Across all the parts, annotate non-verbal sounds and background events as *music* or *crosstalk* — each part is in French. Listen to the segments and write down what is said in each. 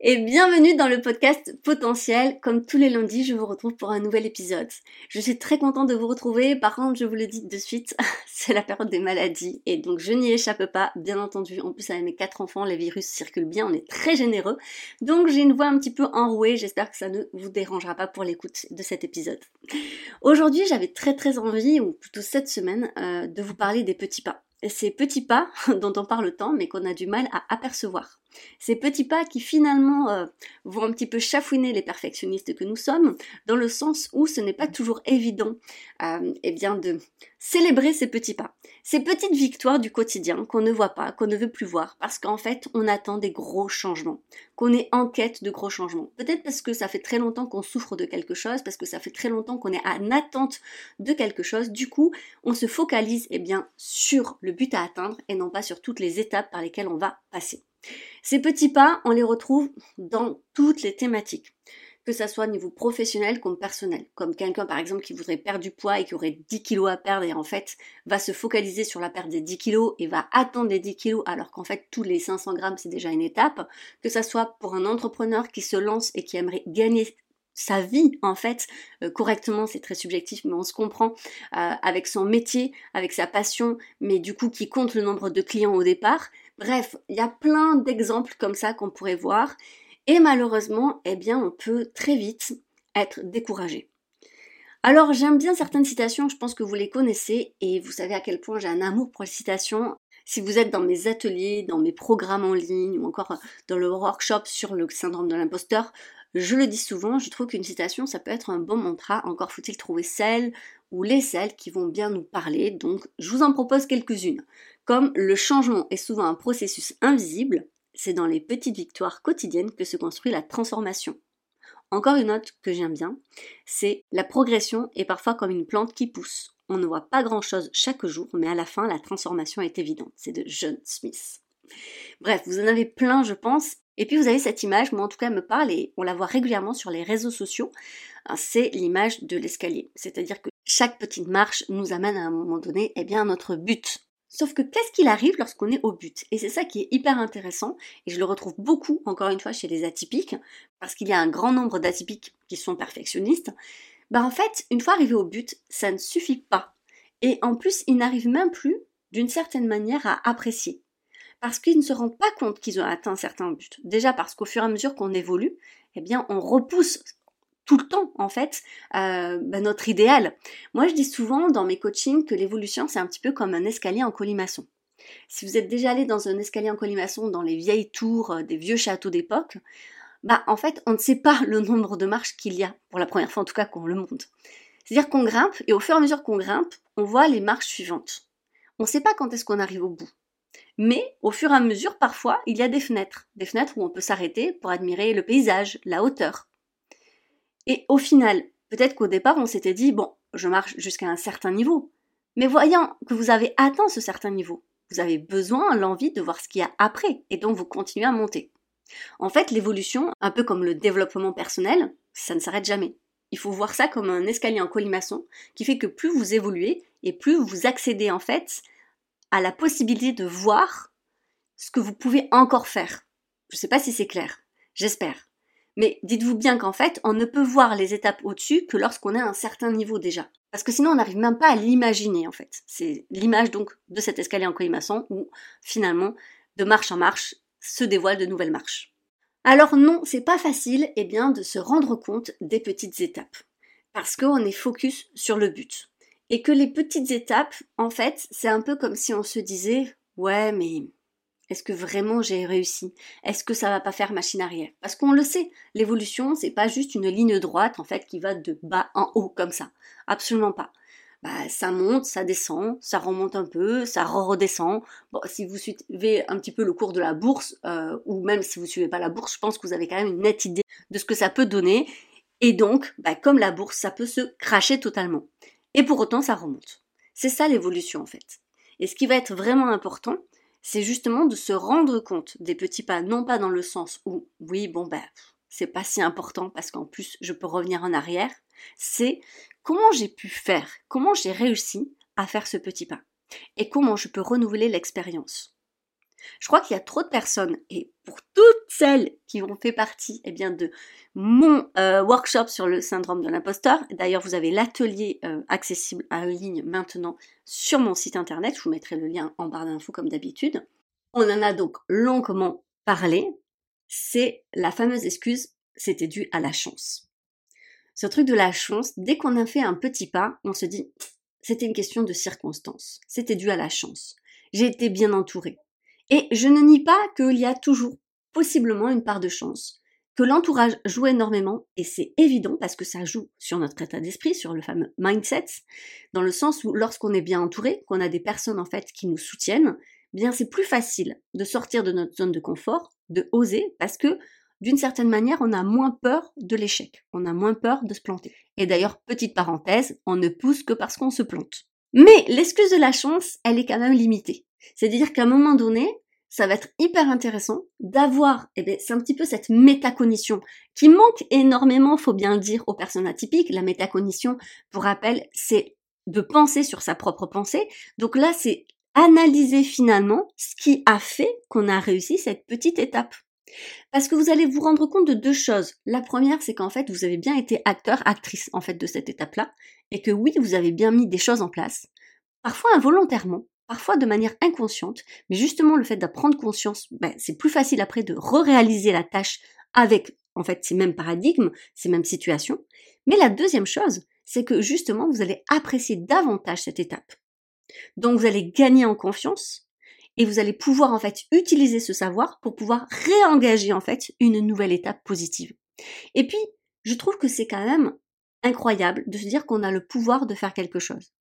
Et bienvenue dans le podcast Potentiel. Comme tous les lundis, je vous retrouve pour un nouvel épisode. Je suis très contente de vous retrouver. Par contre, je vous le dis de suite, *laughs* c'est la période des maladies et donc je n'y échappe pas, bien entendu. En plus, avec mes quatre enfants, les virus circulent bien, on est très généreux. Donc j'ai une voix un petit peu enrouée. J'espère que ça ne vous dérangera pas pour l'écoute de cet épisode. Aujourd'hui, j'avais très très envie, ou plutôt cette semaine, euh, de vous parler des petits pas ces petits pas *laughs* dont on parle tant mais qu'on a du mal à apercevoir. Ces petits pas qui finalement euh, vont un petit peu chafouiner les perfectionnistes que nous sommes, dans le sens où ce n'est pas toujours évident euh, eh bien de célébrer ces petits pas, ces petites victoires du quotidien qu'on ne voit pas, qu'on ne veut plus voir, parce qu'en fait on attend des gros changements, qu'on est en quête de gros changements. Peut-être parce que ça fait très longtemps qu'on souffre de quelque chose, parce que ça fait très longtemps qu'on est en attente de quelque chose, du coup on se focalise eh bien sur but à atteindre et non pas sur toutes les étapes par lesquelles on va passer. Ces petits pas, on les retrouve dans toutes les thématiques, que ça soit au niveau professionnel comme personnel. Comme quelqu'un par exemple qui voudrait perdre du poids et qui aurait 10 kilos à perdre et en fait va se focaliser sur la perte des 10 kilos et va attendre les 10 kilos alors qu'en fait tous les 500 grammes c'est déjà une étape. Que ça soit pour un entrepreneur qui se lance et qui aimerait gagner sa vie en fait euh, correctement c'est très subjectif mais on se comprend euh, avec son métier avec sa passion mais du coup qui compte le nombre de clients au départ Bref, il y a plein d'exemples comme ça qu'on pourrait voir. Et malheureusement, eh bien, on peut très vite être découragé. Alors, j'aime bien certaines citations, je pense que vous les connaissez, et vous savez à quel point j'ai un amour pour les citations. Si vous êtes dans mes ateliers, dans mes programmes en ligne, ou encore dans le workshop sur le syndrome de l'imposteur, je le dis souvent, je trouve qu'une citation, ça peut être un bon mantra, encore faut-il trouver celle ou les celles qui vont bien nous parler, donc je vous en propose quelques-unes. Comme le changement est souvent un processus invisible, c'est dans les petites victoires quotidiennes que se construit la transformation. Encore une note que j'aime bien, c'est la progression est parfois comme une plante qui pousse. On ne voit pas grand-chose chaque jour, mais à la fin, la transformation est évidente. C'est de John Smith. Bref, vous en avez plein, je pense. Et puis vous avez cette image, moi en tout cas, me parle et on la voit régulièrement sur les réseaux sociaux. C'est l'image de l'escalier. C'est-à-dire que chaque petite marche nous amène à un moment donné, eh bien, à notre but. Sauf que qu'est-ce qu'il arrive lorsqu'on est au but? Et c'est ça qui est hyper intéressant, et je le retrouve beaucoup, encore une fois, chez les atypiques, parce qu'il y a un grand nombre d'atypiques qui sont perfectionnistes. Bah en fait, une fois arrivé au but, ça ne suffit pas. Et en plus, ils n'arrivent même plus, d'une certaine manière, à apprécier. Parce qu'ils ne se rendent pas compte qu'ils ont atteint certains buts. Déjà parce qu'au fur et à mesure qu'on évolue, eh bien, on repousse tout le temps en fait euh, bah, notre idéal. Moi je dis souvent dans mes coachings que l'évolution c'est un petit peu comme un escalier en colimaçon. Si vous êtes déjà allé dans un escalier en colimaçon dans les vieilles tours euh, des vieux châteaux d'époque, bah en fait on ne sait pas le nombre de marches qu'il y a, pour la première fois en tout cas qu'on le monte. C'est-à-dire qu'on grimpe et au fur et à mesure qu'on grimpe, on voit les marches suivantes. On ne sait pas quand est-ce qu'on arrive au bout. Mais au fur et à mesure, parfois, il y a des fenêtres. Des fenêtres où on peut s'arrêter pour admirer le paysage, la hauteur. Et au final, peut-être qu'au départ, on s'était dit, bon, je marche jusqu'à un certain niveau. Mais voyant que vous avez atteint ce certain niveau, vous avez besoin, l'envie de voir ce qu'il y a après, et donc vous continuez à monter. En fait, l'évolution, un peu comme le développement personnel, ça ne s'arrête jamais. Il faut voir ça comme un escalier en colimaçon qui fait que plus vous évoluez et plus vous accédez en fait à la possibilité de voir ce que vous pouvez encore faire. Je ne sais pas si c'est clair. J'espère. Mais dites-vous bien qu'en fait, on ne peut voir les étapes au-dessus que lorsqu'on est à un certain niveau déjà. Parce que sinon, on n'arrive même pas à l'imaginer, en fait. C'est l'image donc de cet escalier en colimaçon où, finalement, de marche en marche, se dévoilent de nouvelles marches. Alors non, c'est pas facile, eh bien, de se rendre compte des petites étapes. Parce qu'on est focus sur le but. Et que les petites étapes, en fait, c'est un peu comme si on se disait, ouais, mais est-ce que vraiment j'ai réussi? Est-ce que ça va pas faire machine arrière? Parce qu'on le sait, l'évolution, c'est pas juste une ligne droite en fait qui va de bas en haut comme ça. Absolument pas. Bah, ça monte, ça descend, ça remonte un peu, ça redescend. Bon, si vous suivez un petit peu le cours de la bourse, euh, ou même si vous suivez pas la bourse, je pense que vous avez quand même une nette idée de ce que ça peut donner. Et donc, bah, comme la bourse, ça peut se cracher totalement. Et pour autant, ça remonte. C'est ça l'évolution en fait. Et ce qui va être vraiment important, c'est justement de se rendre compte des petits pas, non pas dans le sens où, oui, bon, ben, c'est pas si important parce qu'en plus, je peux revenir en arrière. C'est comment j'ai pu faire, comment j'ai réussi à faire ce petit pas et comment je peux renouveler l'expérience. Je crois qu'il y a trop de personnes, et pour toutes celles qui ont fait partie eh bien, de mon euh, workshop sur le syndrome de l'imposteur, d'ailleurs vous avez l'atelier euh, accessible en ligne maintenant sur mon site internet, je vous mettrai le lien en barre d'infos comme d'habitude. On en a donc longuement parlé, c'est la fameuse excuse, c'était dû à la chance. Ce truc de la chance, dès qu'on a fait un petit pas, on se dit, c'était une question de circonstance, c'était dû à la chance. J'ai été bien entourée. Et je ne nie pas qu'il y a toujours possiblement une part de chance, que l'entourage joue énormément, et c'est évident parce que ça joue sur notre état d'esprit, sur le fameux mindset, dans le sens où lorsqu'on est bien entouré, qu'on a des personnes en fait qui nous soutiennent, bien c'est plus facile de sortir de notre zone de confort, de oser, parce que d'une certaine manière, on a moins peur de l'échec, on a moins peur de se planter. Et d'ailleurs, petite parenthèse, on ne pousse que parce qu'on se plante. Mais l'excuse de la chance, elle est quand même limitée. C'est-à-dire qu'à un moment donné, ça va être hyper intéressant d'avoir, eh bien, c'est un petit peu cette métacognition qui manque énormément, faut bien le dire, aux personnes atypiques. La métacognition, pour rappel, c'est de penser sur sa propre pensée. Donc là, c'est analyser finalement ce qui a fait qu'on a réussi cette petite étape. Parce que vous allez vous rendre compte de deux choses. La première, c'est qu'en fait, vous avez bien été acteur, actrice, en fait, de cette étape-là, et que oui, vous avez bien mis des choses en place, parfois involontairement, parfois de manière inconsciente, mais justement le fait d'apprendre conscience, ben, c'est plus facile après de re-réaliser la tâche avec en fait ces mêmes paradigmes, ces mêmes situations. Mais la deuxième chose, c'est que justement vous allez apprécier davantage cette étape. Donc vous allez gagner en confiance et vous allez pouvoir en fait utiliser ce savoir pour pouvoir réengager en fait une nouvelle étape positive. Et puis, je trouve que c'est quand même incroyable de se dire qu'on a le pouvoir de faire quelque chose.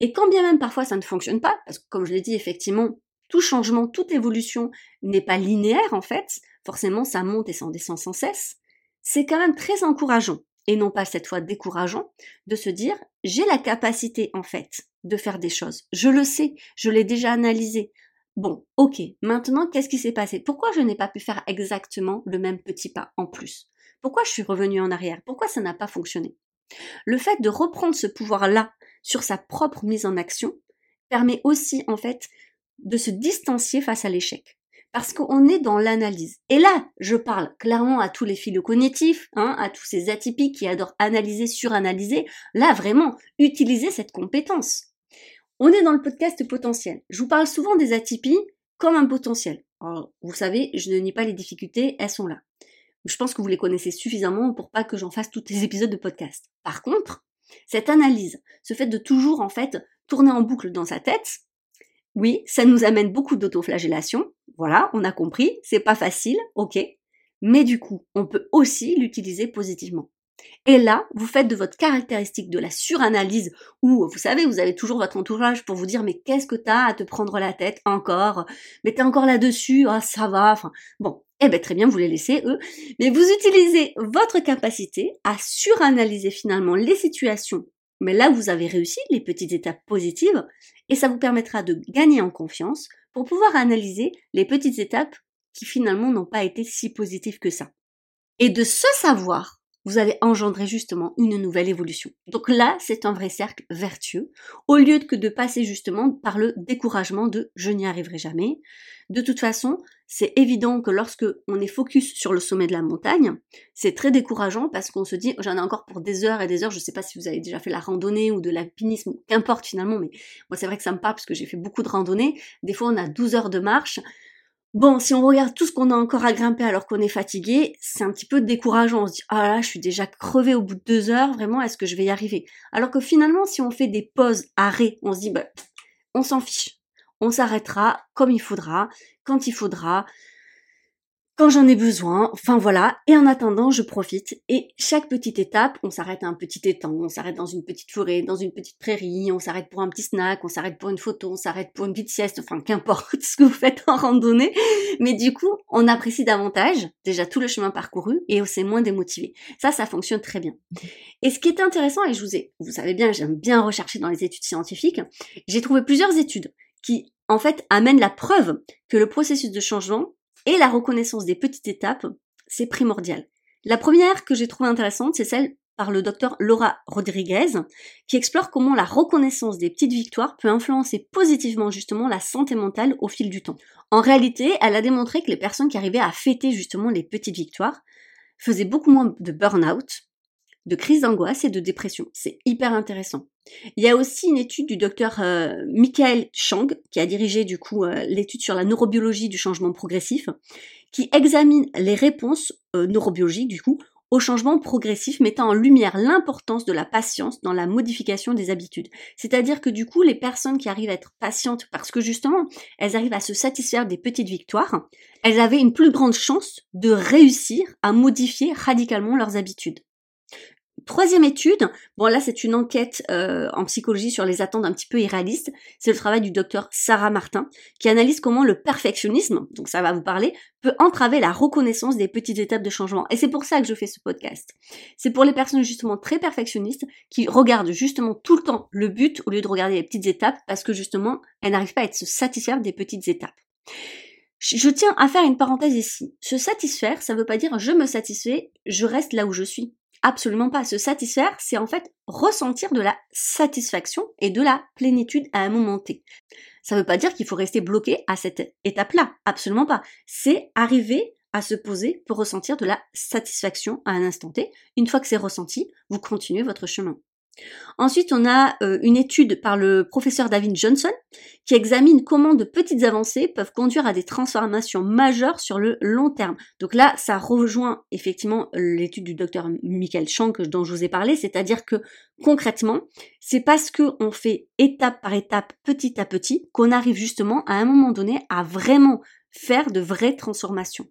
Et quand bien même parfois ça ne fonctionne pas, parce que comme je l'ai dit, effectivement, tout changement, toute évolution n'est pas linéaire en fait, forcément ça monte et ça descend sans cesse, c'est quand même très encourageant, et non pas cette fois décourageant, de se dire j'ai la capacité en fait de faire des choses. Je le sais, je l'ai déjà analysé. Bon, ok, maintenant qu'est-ce qui s'est passé? Pourquoi je n'ai pas pu faire exactement le même petit pas en plus? Pourquoi je suis revenue en arrière? Pourquoi ça n'a pas fonctionné? Le fait de reprendre ce pouvoir-là sur sa propre mise en action permet aussi en fait de se distancier face à l'échec. Parce qu'on est dans l'analyse. Et là, je parle clairement à tous les philo cognitifs, hein, à tous ces atypiques qui adorent analyser, suranalyser. Là, vraiment, utilisez cette compétence. On est dans le podcast potentiel. Je vous parle souvent des atypies comme un potentiel. vous savez, je ne nie pas les difficultés, elles sont là. Je pense que vous les connaissez suffisamment pour pas que j'en fasse tous les épisodes de podcast. Par contre, cette analyse, ce fait de toujours en fait tourner en boucle dans sa tête, oui, ça nous amène beaucoup d'autoflagellation. Voilà, on a compris, c'est pas facile, ok. Mais du coup, on peut aussi l'utiliser positivement. Et là, vous faites de votre caractéristique de la suranalyse, où vous savez, vous avez toujours votre entourage pour vous dire mais qu'est-ce que t'as à te prendre la tête encore? Mais t'es encore là-dessus, ah ça va, enfin bon, eh bien très bien, vous les laissez eux, mais vous utilisez votre capacité à suranalyser finalement les situations. Mais là, vous avez réussi les petites étapes positives, et ça vous permettra de gagner en confiance pour pouvoir analyser les petites étapes qui finalement n'ont pas été si positives que ça. Et de ce savoir, vous allez engendrer justement une nouvelle évolution. Donc là, c'est un vrai cercle vertueux, au lieu que de passer justement par le découragement de je n'y arriverai jamais. De toute façon, c'est évident que lorsque on est focus sur le sommet de la montagne, c'est très décourageant parce qu'on se dit j'en ai encore pour des heures et des heures. Je ne sais pas si vous avez déjà fait la randonnée ou de l'alpinisme, qu'importe finalement, mais moi c'est vrai que ça me parle parce que j'ai fait beaucoup de randonnées. Des fois on a 12 heures de marche. Bon, si on regarde tout ce qu'on a encore à grimper alors qu'on est fatigué, c'est un petit peu décourageant. On se dit, ah là, je suis déjà crevé au bout de deux heures, vraiment, est-ce que je vais y arriver? Alors que finalement, si on fait des pauses, arrêts, on se dit, bah, on s'en fiche. On s'arrêtera comme il faudra, quand il faudra, quand j'en ai besoin, enfin voilà, et en attendant, je profite. Et chaque petite étape, on s'arrête à un petit étang, on s'arrête dans une petite forêt, dans une petite prairie, on s'arrête pour un petit snack, on s'arrête pour une photo, on s'arrête pour une petite sieste, enfin qu'importe *laughs* ce que vous faites en randonnée. Mais du coup, on apprécie davantage déjà tout le chemin parcouru et on s'est moins démotivé. Ça, ça fonctionne très bien. Et ce qui est intéressant, et je vous ai, vous savez bien, j'aime bien rechercher dans les études scientifiques, j'ai trouvé plusieurs études qui en fait amènent la preuve que le processus de changement et la reconnaissance des petites étapes, c'est primordial. La première que j'ai trouvée intéressante, c'est celle par le docteur Laura Rodriguez, qui explore comment la reconnaissance des petites victoires peut influencer positivement justement la santé mentale au fil du temps. En réalité, elle a démontré que les personnes qui arrivaient à fêter justement les petites victoires faisaient beaucoup moins de burn-out, de crise d'angoisse et de dépression. C'est hyper intéressant. Il y a aussi une étude du docteur euh, Michael Chang, qui a dirigé du coup euh, l'étude sur la neurobiologie du changement progressif, qui examine les réponses euh, neurobiologiques du coup au changement progressif, mettant en lumière l'importance de la patience dans la modification des habitudes. C'est-à-dire que du coup, les personnes qui arrivent à être patientes parce que justement, elles arrivent à se satisfaire des petites victoires, elles avaient une plus grande chance de réussir à modifier radicalement leurs habitudes. Troisième étude, bon là c'est une enquête euh, en psychologie sur les attentes un petit peu irréalistes, c'est le travail du docteur Sarah Martin qui analyse comment le perfectionnisme, donc ça va vous parler, peut entraver la reconnaissance des petites étapes de changement. Et c'est pour ça que je fais ce podcast. C'est pour les personnes justement très perfectionnistes qui regardent justement tout le temps le but au lieu de regarder les petites étapes parce que justement elles n'arrivent pas à être se satisfaire des petites étapes. Je tiens à faire une parenthèse ici. Se satisfaire, ça veut pas dire je me satisfais, je reste là où je suis. Absolument pas. Se satisfaire, c'est en fait ressentir de la satisfaction et de la plénitude à un moment T. Ça ne veut pas dire qu'il faut rester bloqué à cette étape-là. Absolument pas. C'est arriver à se poser pour ressentir de la satisfaction à un instant T. Une fois que c'est ressenti, vous continuez votre chemin. Ensuite, on a euh, une étude par le professeur David Johnson qui examine comment de petites avancées peuvent conduire à des transformations majeures sur le long terme. Donc là, ça rejoint effectivement l'étude du docteur Michael Chang dont je vous ai parlé, c'est-à-dire que concrètement, c'est parce qu'on fait étape par étape, petit à petit, qu'on arrive justement à un moment donné à vraiment faire de vraies transformations.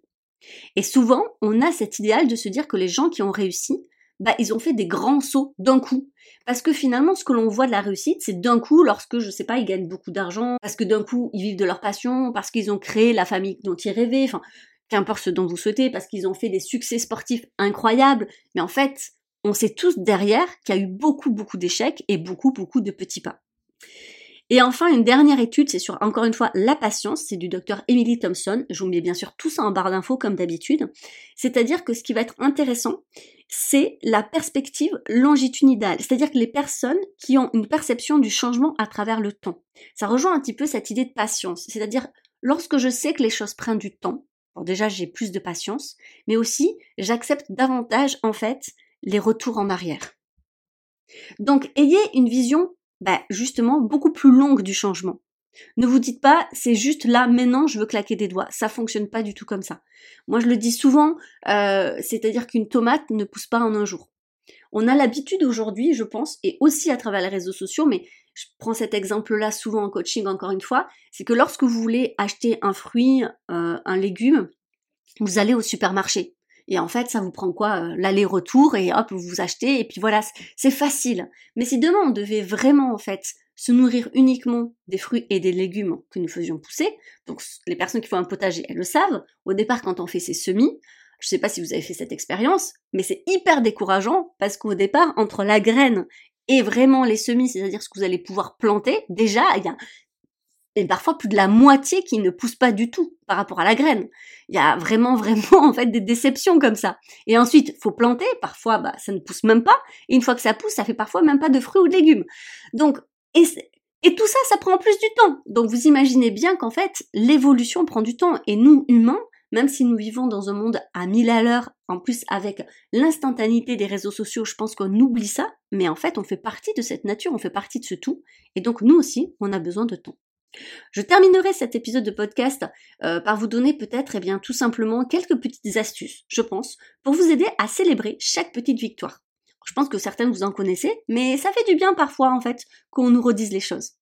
Et souvent, on a cet idéal de se dire que les gens qui ont réussi, bah, ils ont fait des grands sauts d'un coup. Parce que finalement, ce que l'on voit de la réussite, c'est d'un coup, lorsque, je sais pas, ils gagnent beaucoup d'argent, parce que d'un coup, ils vivent de leur passion, parce qu'ils ont créé la famille dont ils rêvaient, enfin, qu'importe ce dont vous souhaitez, parce qu'ils ont fait des succès sportifs incroyables. Mais en fait, on sait tous derrière qu'il y a eu beaucoup, beaucoup d'échecs et beaucoup, beaucoup de petits pas. Et enfin, une dernière étude, c'est sur encore une fois la patience, c'est du docteur Emily Thompson. Je vous mets bien sûr tout ça en barre d'infos comme d'habitude. C'est-à-dire que ce qui va être intéressant, c'est la perspective longitudinale, c'est-à-dire que les personnes qui ont une perception du changement à travers le temps. Ça rejoint un petit peu cette idée de patience, c'est-à-dire lorsque je sais que les choses prennent du temps, bon déjà j'ai plus de patience, mais aussi j'accepte davantage en fait les retours en arrière. Donc ayez une vision bah, justement beaucoup plus longue du changement. Ne vous dites pas, c'est juste là, maintenant, je veux claquer des doigts. Ça fonctionne pas du tout comme ça. Moi, je le dis souvent, euh, c'est-à-dire qu'une tomate ne pousse pas en un jour. On a l'habitude aujourd'hui, je pense, et aussi à travers les réseaux sociaux, mais je prends cet exemple-là souvent en coaching encore une fois, c'est que lorsque vous voulez acheter un fruit, euh, un légume, vous allez au supermarché. Et en fait, ça vous prend quoi euh, L'aller-retour et hop, vous vous achetez et puis voilà, c'est facile. Mais si demain on devait vraiment en fait se nourrir uniquement des fruits et des légumes que nous faisions pousser, donc les personnes qui font un potager, elles le savent, au départ quand on fait ses semis, je sais pas si vous avez fait cette expérience, mais c'est hyper décourageant parce qu'au départ, entre la graine et vraiment les semis, c'est-à-dire ce que vous allez pouvoir planter, déjà, il y a et parfois plus de la moitié qui ne pousse pas du tout par rapport à la graine. Il y a vraiment, *laughs* vraiment, en fait, des déceptions comme ça. Et ensuite, faut planter. Parfois, bah, ça ne pousse même pas. Et une fois que ça pousse, ça fait parfois même pas de fruits ou de légumes. Donc, et, tout ça, ça prend plus du temps. Donc, vous imaginez bien qu'en fait, l'évolution prend du temps. Et nous, humains, même si nous vivons dans un monde à mille à l'heure, en plus avec l'instantanéité des réseaux sociaux, je pense qu'on oublie ça, mais en fait on fait partie de cette nature, on fait partie de ce tout, et donc nous aussi, on a besoin de temps. Je terminerai cet épisode de podcast euh, par vous donner peut-être eh bien tout simplement quelques petites astuces, je pense, pour vous aider à célébrer chaque petite victoire. Je pense que certaines vous en connaissez, mais ça fait du bien parfois en fait qu'on nous redise les choses.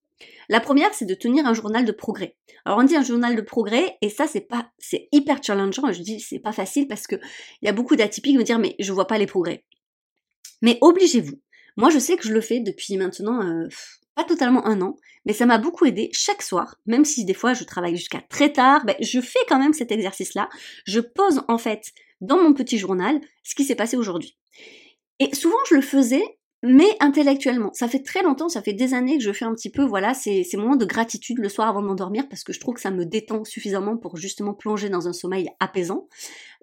La première, c'est de tenir un journal de progrès. Alors on dit un journal de progrès, et ça c'est pas, c'est hyper challengeant. Je dis c'est pas facile parce que il y a beaucoup d'atypiques qui me dire mais je vois pas les progrès. Mais obligez-vous. Moi je sais que je le fais depuis maintenant euh, pas totalement un an, mais ça m'a beaucoup aidé chaque soir, même si des fois je travaille jusqu'à très tard, ben, je fais quand même cet exercice-là. Je pose en fait dans mon petit journal ce qui s'est passé aujourd'hui. Et souvent je le faisais mais intellectuellement. Ça fait très longtemps, ça fait des années que je fais un petit peu, voilà, ces, moments de gratitude le soir avant de m'endormir parce que je trouve que ça me détend suffisamment pour justement plonger dans un sommeil apaisant.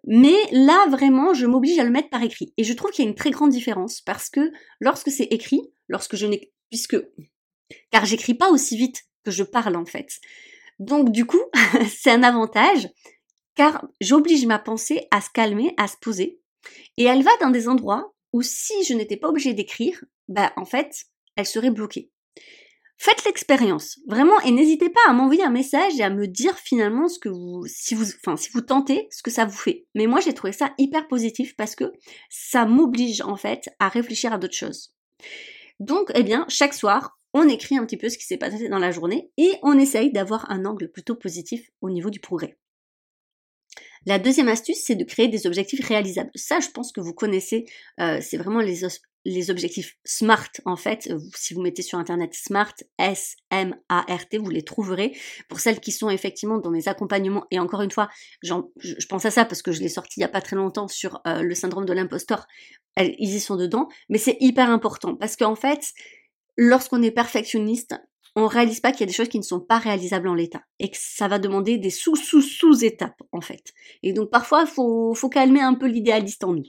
Mais là, vraiment, je m'oblige à le mettre par écrit. Et je trouve qu'il y a une très grande différence parce que lorsque c'est écrit, lorsque je n'ai, puisque, car j'écris pas aussi vite que je parle en fait. Donc du coup, *laughs* c'est un avantage car j'oblige ma pensée à se calmer, à se poser. Et elle va dans des endroits ou si je n'étais pas obligée d'écrire, bah en fait, elle serait bloquée. Faites l'expérience, vraiment, et n'hésitez pas à m'envoyer un message et à me dire finalement ce que vous, si vous, enfin, si vous tentez, ce que ça vous fait. Mais moi, j'ai trouvé ça hyper positif parce que ça m'oblige en fait à réfléchir à d'autres choses. Donc, eh bien, chaque soir, on écrit un petit peu ce qui s'est passé dans la journée et on essaye d'avoir un angle plutôt positif au niveau du progrès. La deuxième astuce, c'est de créer des objectifs réalisables. Ça, je pense que vous connaissez, euh, c'est vraiment les, objectifs SMART en fait. Si vous mettez sur internet SMART, S-M-A-R-T, vous les trouverez. Pour celles qui sont effectivement dans mes accompagnements, et encore une fois, je, je pense à ça parce que je l'ai sorti il n'y a pas très longtemps sur euh, le syndrome de l'imposteur. Ils y sont dedans, mais c'est hyper important parce qu'en fait, lorsqu'on est perfectionniste, on réalise pas qu'il y a des choses qui ne sont pas réalisables en l'état et que ça va demander des sous sous sous étapes en fait. Et donc parfois faut, faut calmer un peu l'idéaliste en nous.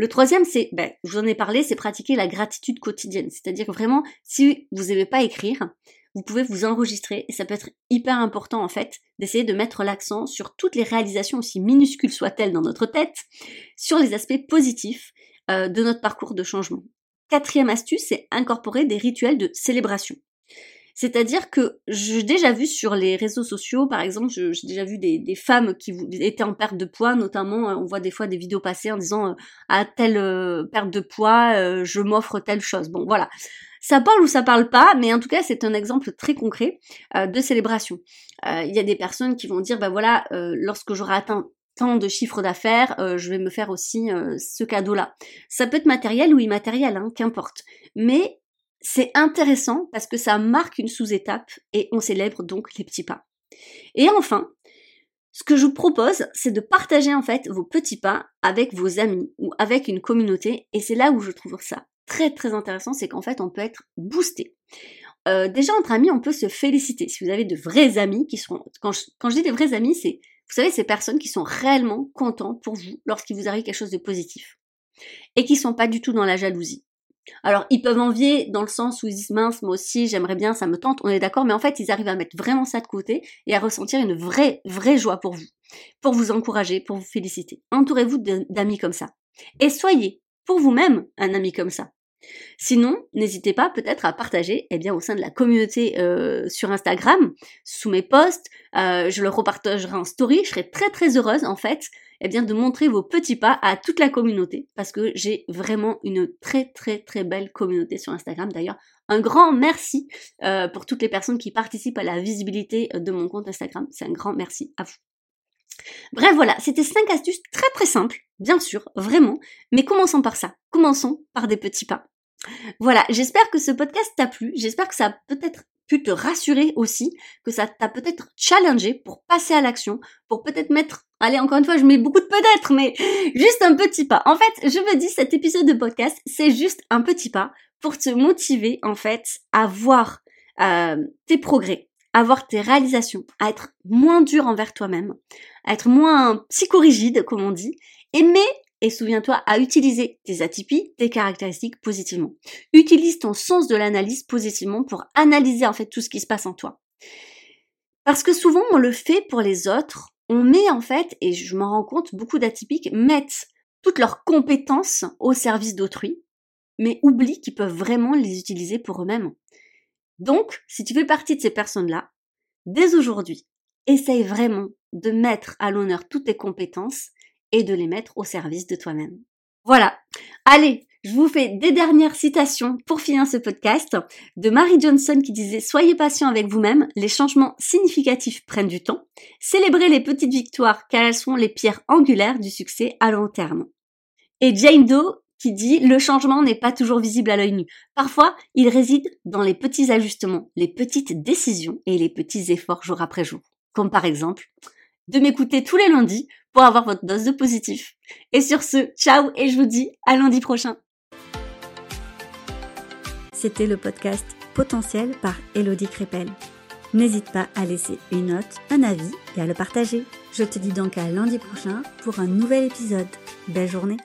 Le troisième, c'est, ben, je vous en ai parlé, c'est pratiquer la gratitude quotidienne. C'est-à-dire vraiment, si vous n'aimez pas écrire, vous pouvez vous enregistrer et ça peut être hyper important en fait d'essayer de mettre l'accent sur toutes les réalisations aussi minuscules soient-elles dans notre tête, sur les aspects positifs euh, de notre parcours de changement. Quatrième astuce, c'est incorporer des rituels de célébration. C'est-à-dire que j'ai déjà vu sur les réseaux sociaux, par exemple, j'ai déjà vu des, femmes qui étaient en perte de poids, notamment, euh, on voit des fois des vidéos passer en disant euh, à telle euh, perte de poids, je m'offre telle chose. Bon, voilà. Ça parle ou ça parle pas, mais en tout cas, c'est un exemple très concret de célébration. Il y a des personnes qui vont dire, bah voilà, lorsque j'aurai atteint tant de chiffres d'affaires, je vais me faire aussi ce cadeau-là. Ça peut être matériel ou immatériel, hein, qu'importe. Mais c'est intéressant parce que ça marque une sous-étape et on célèbre donc les petits pas. Et enfin, ce que je vous propose, c'est de partager en fait vos petits pas avec vos amis ou avec une communauté et c'est là où je trouve ça très très intéressant, c'est qu'en fait on peut être boosté. Euh, déjà entre amis, on peut se féliciter. Si vous avez de vrais amis qui sont, quand je, dis des vrais amis, c'est, vous savez, ces personnes qui sont réellement contents pour vous lorsqu'il vous arrive quelque chose de positif et qui sont pas du tout dans la jalousie. Alors, ils peuvent envier dans le sens où ils disent mince, moi aussi, j'aimerais bien, ça me tente, on est d'accord, mais en fait, ils arrivent à mettre vraiment ça de côté et à ressentir une vraie, vraie joie pour vous, pour vous encourager, pour vous féliciter. Entourez-vous d'amis comme ça. Et soyez, pour vous-même, un ami comme ça. Sinon, n'hésitez pas peut-être à partager eh bien, au sein de la communauté euh, sur Instagram, sous mes posts, euh, je le repartagerai en story, je serai très très heureuse en fait eh bien de montrer vos petits pas à toute la communauté parce que j'ai vraiment une très très très belle communauté sur Instagram. D'ailleurs, un grand merci euh, pour toutes les personnes qui participent à la visibilité de mon compte Instagram. C'est un grand merci à vous. Bref, voilà, c'était cinq astuces très très simples, bien sûr, vraiment, mais commençons par ça. Commençons par des petits pas. Voilà, j'espère que ce podcast t'a plu, j'espère que ça a peut-être pu te rassurer aussi, que ça t'a peut-être challengé pour passer à l'action, pour peut-être mettre, allez encore une fois, je mets beaucoup de peut-être, mais *laughs* juste un petit pas. En fait, je me dis, cet épisode de podcast, c'est juste un petit pas pour te motiver, en fait, à voir euh, tes progrès, à voir tes réalisations, à être moins dur envers toi-même, à être moins psychorigide, comme on dit, aimer et souviens-toi à utiliser tes atypies, tes caractéristiques positivement. Utilise ton sens de l'analyse positivement pour analyser en fait tout ce qui se passe en toi. Parce que souvent on le fait pour les autres, on met en fait, et je m'en rends compte, beaucoup d'atypiques mettent toutes leurs compétences au service d'autrui, mais oublient qu'ils peuvent vraiment les utiliser pour eux-mêmes. Donc, si tu fais partie de ces personnes-là, dès aujourd'hui, essaye vraiment de mettre à l'honneur toutes tes compétences et de les mettre au service de toi-même. Voilà. Allez, Je vous fais des dernières citations pour finir ce podcast de Mary Johnson qui disait Soyez patient avec vous-même, les changements significatifs prennent du temps. Célébrez les petites victoires car elles sont les pierres angulaires du succès à long terme. Et Jane Doe qui dit le changement n'est pas toujours visible à l'œil nu. Parfois, il réside dans les petits ajustements, les petites décisions et les petits efforts jour après jour. Comme par exemple, de m'écouter tous les lundis avoir votre dose de positif. Et sur ce, ciao et je vous dis à lundi prochain. C'était le podcast Potentiel par Elodie Crépel. N'hésite pas à laisser une note, un avis et à le partager. Je te dis donc à lundi prochain pour un nouvel épisode. Belle journée